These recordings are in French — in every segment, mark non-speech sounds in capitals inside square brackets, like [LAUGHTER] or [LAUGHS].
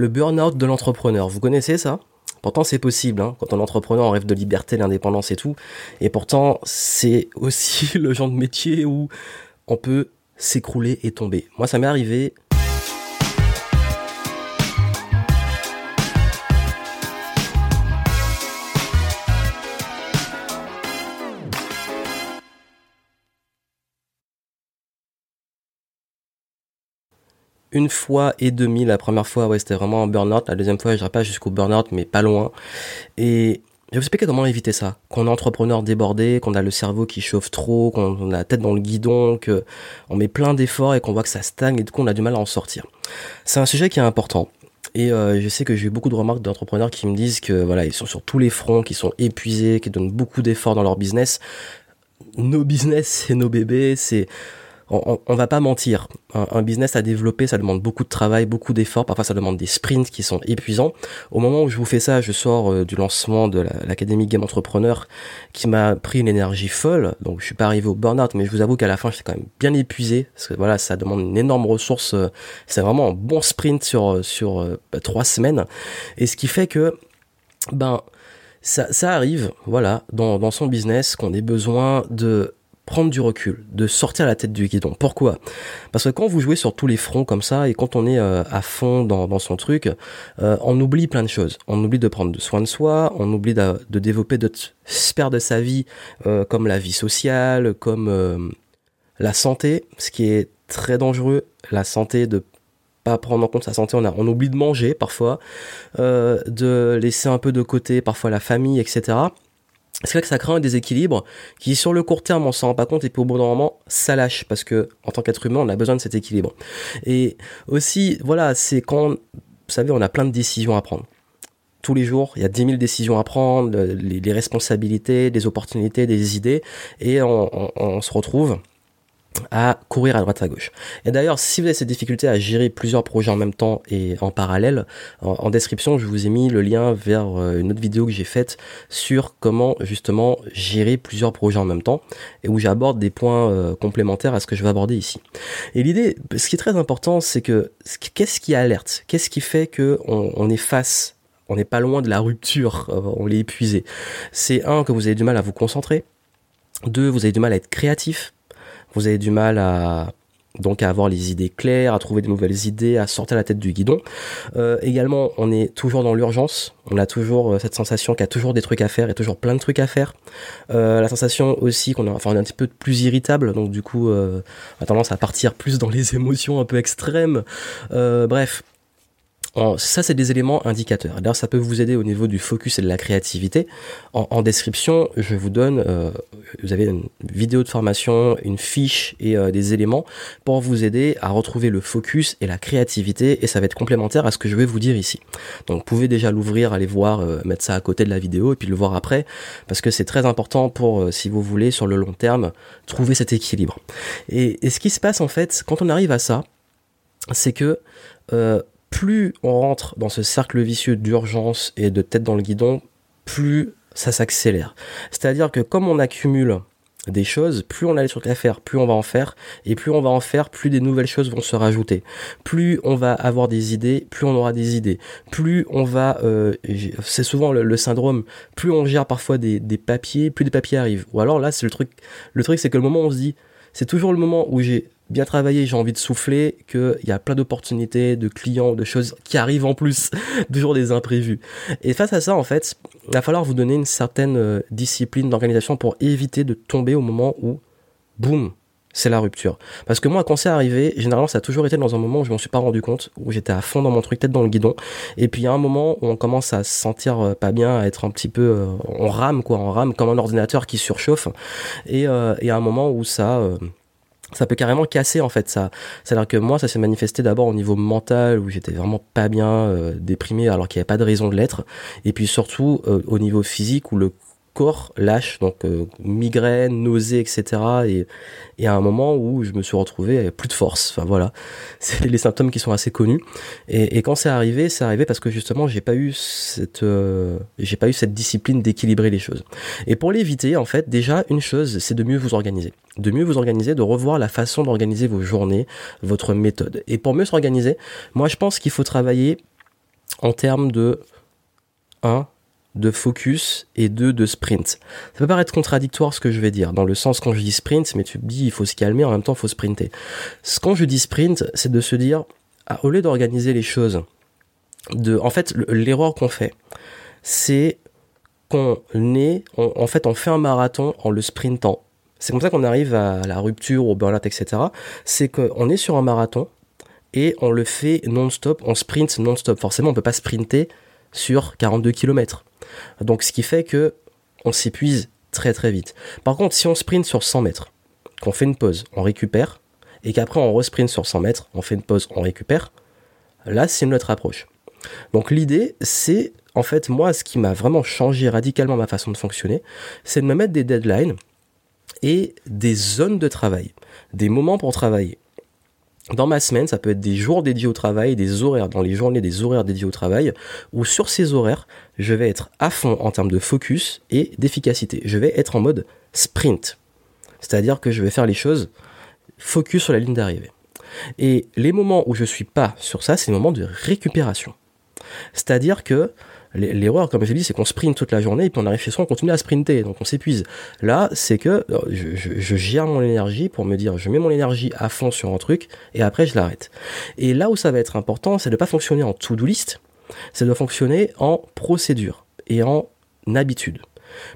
Le burn-out de l'entrepreneur, vous connaissez ça? Pourtant, c'est possible. Hein. Quand on est entrepreneur, on rêve de liberté, d'indépendance et tout. Et pourtant, c'est aussi [LAUGHS] le genre de métier où on peut s'écrouler et tomber. Moi, ça m'est arrivé une fois et demi. La première fois, ouais, c'était vraiment un burn-out. La deuxième fois, je dirais pas jusqu'au burn-out, mais pas loin. Et je vais vous expliquer comment éviter ça. Qu'on est entrepreneur débordé, qu'on a le cerveau qui chauffe trop, qu'on a la tête dans le guidon, qu'on met plein d'efforts et qu'on voit que ça stagne et du coup on a du mal à en sortir. C'est un sujet qui est important. Et euh, je sais que j'ai eu beaucoup de remarques d'entrepreneurs qui me disent que voilà, ils sont sur tous les fronts, qui sont épuisés, qui donnent beaucoup d'efforts dans leur business. Nos business, c'est nos bébés, c'est on, on, va pas mentir. Un, business à développer, ça demande beaucoup de travail, beaucoup d'efforts. Parfois, ça demande des sprints qui sont épuisants. Au moment où je vous fais ça, je sors euh, du lancement de l'Académie Game Entrepreneur qui m'a pris une énergie folle. Donc, je suis pas arrivé au burn-out, mais je vous avoue qu'à la fin, j'étais quand même bien épuisé parce que voilà, ça demande une énorme ressource. Euh, c'est vraiment un bon sprint sur euh, sur bah, trois semaines. Et ce qui fait que ben ça, ça arrive, voilà, dans, dans son business, qu'on ait besoin de prendre du recul, de sortir la tête du guidon. Pourquoi? Parce que quand vous jouez sur tous les fronts comme ça et quand on est euh, à fond dans, son truc, euh, on oublie plein de choses. On oublie de prendre soin de soi, on oublie de, développer d'autres sphères de sa vie, euh, comme la vie sociale, comme la santé, ce qui est très dangereux. La santé de pas prendre en compte sa santé, on, a, on oublie de manger parfois, de laisser un peu de côté parfois la famille, etc c'est vrai que ça crée un déséquilibre qui sur le court terme on s'en rend pas compte et puis au bout d'un moment ça lâche parce que en tant qu'être humain on a besoin de cet équilibre. Et aussi voilà c'est quand vous savez on a plein de décisions à prendre. Tous les jours, il y a 10 000 décisions à prendre, les, responsabilités, des opportunités, des idées, et on se retrouve à courir à droite à gauche. Et d'ailleurs, si vous avez cette difficulté à gérer plusieurs projets en même temps et en parallèle, en, description, je vous ai mis le lien vers euh, une autre vidéo que j'ai faite sur comment justement gérer plusieurs projets en même temps et où j'aborde des points euh, complémentaires à ce que je vais aborder ici. Et l'idée, ce qui est très important, c'est que qu'est-ce qui alerte? Qu'est-ce qui fait que on, est face on n'est pas loin de la rupture, euh, on l'est épuisé? C'est un que vous avez du mal à vous concentrer. Deux, vous avez du mal à être créatif vous avez du mal à donc à avoir les idées claires, à trouver de nouvelles idées, à sortir la tête du guidon. Euh, également, on est toujours dans l'urgence. On a toujours euh, cette sensation qu'il y a toujours des trucs à faire et toujours plein de trucs à faire. Euh, la sensation aussi qu'on enfin, on est un petit peu plus irritable, donc du coup, on a tendance à partir plus dans les [LAUGHS] émotions un peu extrêmes. bref, ça, c'est des éléments indicateurs. D'ailleurs, ça peut vous aider au niveau du focus et de la créativité. En, description, je vous donne, euh, vous avez une vidéo de formation, une fiche et euh, des éléments pour vous aider à retrouver le focus et la créativité. Et ça va être complémentaire à ce que je vais vous dire ici. Donc, vous pouvez déjà l'ouvrir, aller voir, euh, mettre ça à côté de la vidéo et puis le voir après, parce que c'est très important pour, si vous voulez, sur le long terme, trouver cet équilibre. Et, et, ce qui se passe en fait, quand on arrive à ça, c'est que plus on rentre dans ce cercle vicieux d'urgence et de tête dans le guidon, plus ça s'accélère. C'est-à-dire que comme on accumule des choses, plus on a des trucs à faire, plus on va en faire, et plus on va en faire, plus des nouvelles choses vont se rajouter. Plus on va avoir des idées, plus on aura des idées. Plus on va, euh, c'est souvent le, syndrome, plus on gère parfois des, des papiers, plus des papiers arrivent. Ou alors là, c'est le truc, le truc c'est que le moment où on se dit, c'est toujours le moment où j'ai bien travaillé, j'ai envie de souffler, qu'il y a plein d'opportunités, de clients, de choses qui arrivent en plus, [LAUGHS] toujours des imprévus. Et face à ça, en fait, il va falloir vous donner une certaine euh, discipline d'organisation pour éviter de tomber au moment où, boum, c'est la rupture. Parce que moi, quand c'est arrivé, généralement, ça a toujours été dans un moment où je m'en suis pas rendu compte, où j'étais à fond dans mon truc, tête dans le guidon. Et puis, il y a un moment où on commence à se sentir euh, pas bien, à être un petit peu, euh, on rame, quoi, on rame comme un ordinateur qui surchauffe. Et il y a un moment où ça, ça peut carrément casser en fait ça. C'est-à-dire que moi ça s'est manifesté d'abord au niveau mental où j'étais vraiment pas bien, euh, déprimé alors qu'il n'y avait pas de raison de l'être, et puis surtout euh, au niveau physique où le corps lâche, donc euh, migraine, nausée, etc. Et, et à un moment où je me suis retrouvé plus de force. Enfin voilà, [LAUGHS] c'est les symptômes qui sont assez connus. Et, et quand c'est arrivé, c'est arrivé parce que justement j'ai pas eu cette, euh, j'ai pas eu cette discipline d'équilibrer les choses. Et pour l'éviter, en fait, déjà une chose, c'est de mieux vous organiser, de mieux vous organiser, de revoir la façon d'organiser vos journées, votre méthode. Et pour mieux s'organiser, moi je pense qu'il faut travailler en termes de 1 de focus et 2 de sprint. Ça peut paraître contradictoire ce que je vais dire, dans le sens quand je dis sprint, mais tu me dis il faut se calmer, en même temps il faut sprinter. Quand je dis sprint, c'est de se dire, ah, au lieu d'organiser les choses, de, en fait, l'erreur qu'on fait, c'est qu'on est, en fait, on fait un marathon en le sprintant. C'est comme ça qu'on arrive à la rupture, au burn-out, etc. C'est qu'on est sur un marathon et on le fait non-stop, on sprint non-stop. Forcément, on peut pas sprinter sur 42 km. Donc, ce qui fait que on s'épuise très très vite. Par contre, si on sprint sur 100 mètres, qu'on fait une pause, on récupère, et qu'après on resprint sur 100 mètres, on fait une pause, on récupère, là c'est notre approche. Donc l'idée, c'est en fait moi ce qui m'a vraiment changé radicalement ma façon de fonctionner, c'est de me mettre des deadlines et des zones de travail, des moments pour travailler. Dans ma semaine, ça peut être des jours dédiés au travail, des horaires, dans les journées, des horaires dédiés au travail, où sur ces horaires, je vais être à fond en termes de focus et d'efficacité. Je vais être en mode sprint. C'est-à-dire que je vais faire les choses focus sur la ligne d'arrivée. Et les moments où je suis pas sur ça, c'est les moments de récupération. C'est-à-dire que l'erreur, comme je dit, c'est qu'on sprint toute la journée et puis on arrive chez soi, on continue à sprinter, donc on s'épuise. Là, c'est que euh, je, gère mon énergie pour me dire, je mets mon énergie à fond sur un truc et après je l'arrête. Et là où ça va être important, c'est de pas fonctionner en to-do list, c'est de fonctionner en procédure et en habitude.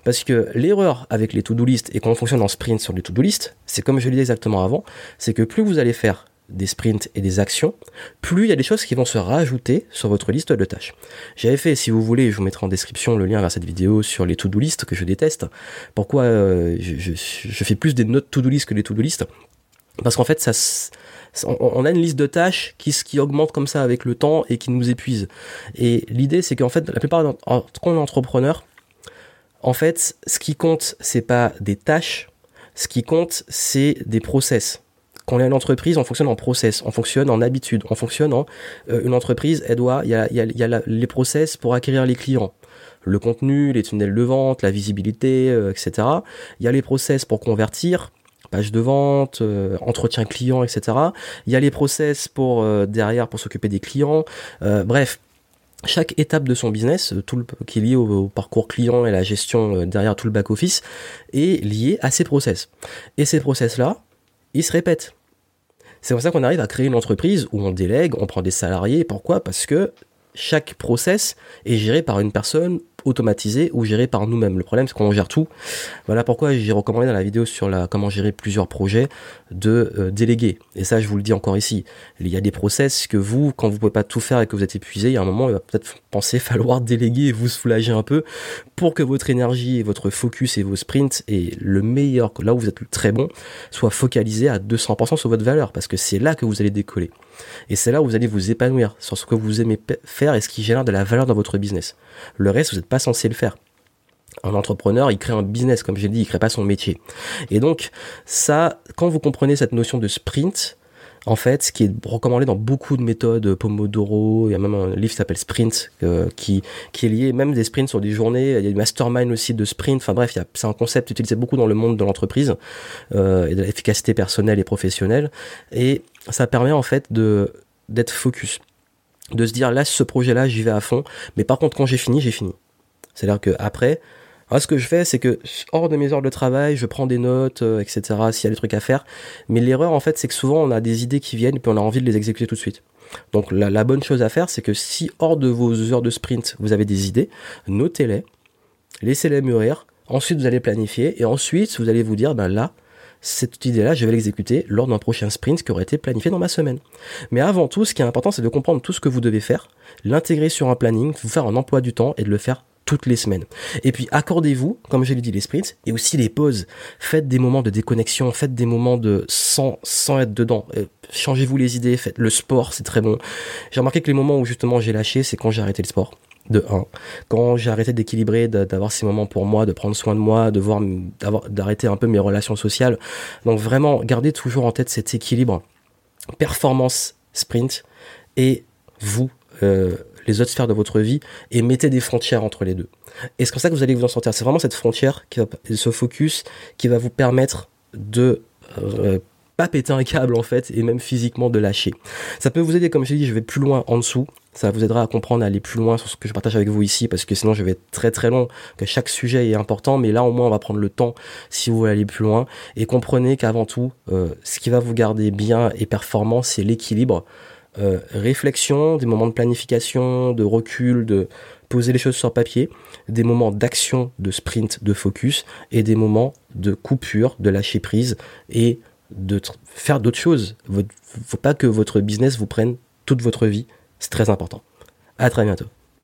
Parce que l'erreur avec les to-do list et quand on fonctionne en sprint sur les to-do list, c'est comme je l'ai dit exactement avant, c'est que plus vous allez faire des sprints et des actions, plus il y a des choses qui vont se rajouter sur votre liste de tâches. J'avais fait, si vous voulez, je vous mettrai en description le lien vers cette vidéo sur les to-do list que je déteste. Pourquoi euh, je, fais plus des notes to-do list que des to-do list? Parce qu'en fait, ça, on, a une liste de tâches qui, qui augmente comme ça avec le temps et qui nous épuise. Et l'idée, c'est qu'en fait, la plupart, quand on est entrepreneur, en fait, ce qui compte, c'est pas des tâches, ce qui compte, c'est des process quand on est une entreprise, on fonctionne en process, on fonctionne en habitude, on fonctionne en euh, une entreprise, elle doit, il y a, y a, y a les process pour acquérir les clients, le contenu, les tunnels de vente, la visibilité, euh, etc. Il y a les process pour convertir, page de vente, euh, entretien client, etc. Il y a les process pour derrière pour s'occuper des clients. bref, chaque étape de son business, tout le, qui est lié au, au, parcours client et la gestion derrière tout le back office, est lié à ces process. Et ces process là, ils se répètent. C'est pour ça qu'on arrive à créer une entreprise où on délègue, on prend des salariés. Pourquoi? Parce que chaque process est géré par une personne automatisé ou géré par nous-mêmes. Le problème, c'est qu'on gère tout. Voilà pourquoi j'ai recommandé dans la vidéo sur la comment gérer plusieurs projets de euh, déléguer. Et ça, je vous le dis encore ici. Il y a des process que vous, quand vous pouvez pas tout faire et que vous êtes épuisé, il y a un moment, il va peut-être penser [LAUGHS] falloir déléguer et vous soulager un peu pour que votre énergie et votre focus et vos sprints et le meilleur, là où vous êtes très bon, soient focalisés à 200% sur votre valeur parce que c'est là que vous allez décoller. Et c'est là où vous allez vous épanouir sur ce que vous aimez faire et ce qui génère de la valeur dans votre business. Le reste, vous n'êtes pas censé le faire. Un entrepreneur, il crée un business, comme j'ai dit, il crée pas son métier. Et donc, ça, quand vous comprenez cette notion de sprint, en fait, ce qui est recommandé dans beaucoup de méthodes, Pomodoro, il y a même un livre qui s'appelle Sprint, euh, qui, qui est lié, même des sprints sur des journées, il y a du mastermind aussi de sprint, enfin bref, c'est un concept utilisé beaucoup dans le monde de l'entreprise, euh, et de l'efficacité personnelle et professionnelle, et ça permet en fait de d'être focus, de se dire là, ce projet-là, j'y vais à fond, mais par contre, quand j'ai fini, j'ai fini. C'est-à-dire que après, ce que je fais, c'est que hors de mes heures de travail, je prends des notes, euh, etc. S'il y a des trucs à faire. Mais l'erreur, en fait, c'est que souvent, on a des idées qui viennent, puis on a envie de les exécuter tout de suite. Donc la, la bonne chose à faire, c'est que si hors de vos heures de sprint, vous avez des idées, notez-les, laissez-les mûrir. Ensuite, vous allez planifier, et ensuite, vous allez vous dire, ben là, cette idée-là, je vais l'exécuter lors d'un prochain sprint qui aurait été planifié dans ma semaine. Mais avant tout, ce qui est important, c'est de comprendre tout ce que vous devez faire, l'intégrer sur un planning, vous faire un emploi du temps et de le faire toutes les semaines. Et puis accordez-vous, comme je l'ai dit, les sprints et aussi les pauses. Faites des moments de déconnexion, faites des moments de sans sans être dedans. Euh, changez-vous les idées, faites le sport, c'est très bon. J'ai remarqué que les moments où justement j'ai lâché, c'est quand j'ai arrêté le sport. De 1. Quand j'ai arrêté d'équilibrer, d'avoir ces moments pour moi, de prendre soin de moi, de voir, d'arrêter un peu mes relations sociales. Donc vraiment, gardez toujours en tête cet équilibre performance sprint et vous euh, les autres sphères de votre vie et mettez des frontières entre les deux. Et c'est comme ça que vous allez vous en sortir. C'est vraiment cette frontière, qui va, ce focus qui va vous permettre de euh, pas péter un câble en fait et même physiquement de lâcher. Ça peut vous aider comme je dis, je vais plus loin en dessous. Ça vous aidera à comprendre, à aller plus loin sur ce que je partage avec vous ici parce que sinon je vais être très très long, que chaque sujet est important mais là au moins on va prendre le temps si vous voulez aller plus loin et comprenez qu'avant tout euh, ce qui va vous garder bien et performant c'est l'équilibre. Euh, réflexion, des moments de planification, de recul, de poser les choses sur papier, des moments d'action, de sprint, de focus et des moments de coupure, de lâcher prise et de faire d'autres choses. Faut pas que votre business vous prenne toute votre vie. C'est très important. À très bientôt.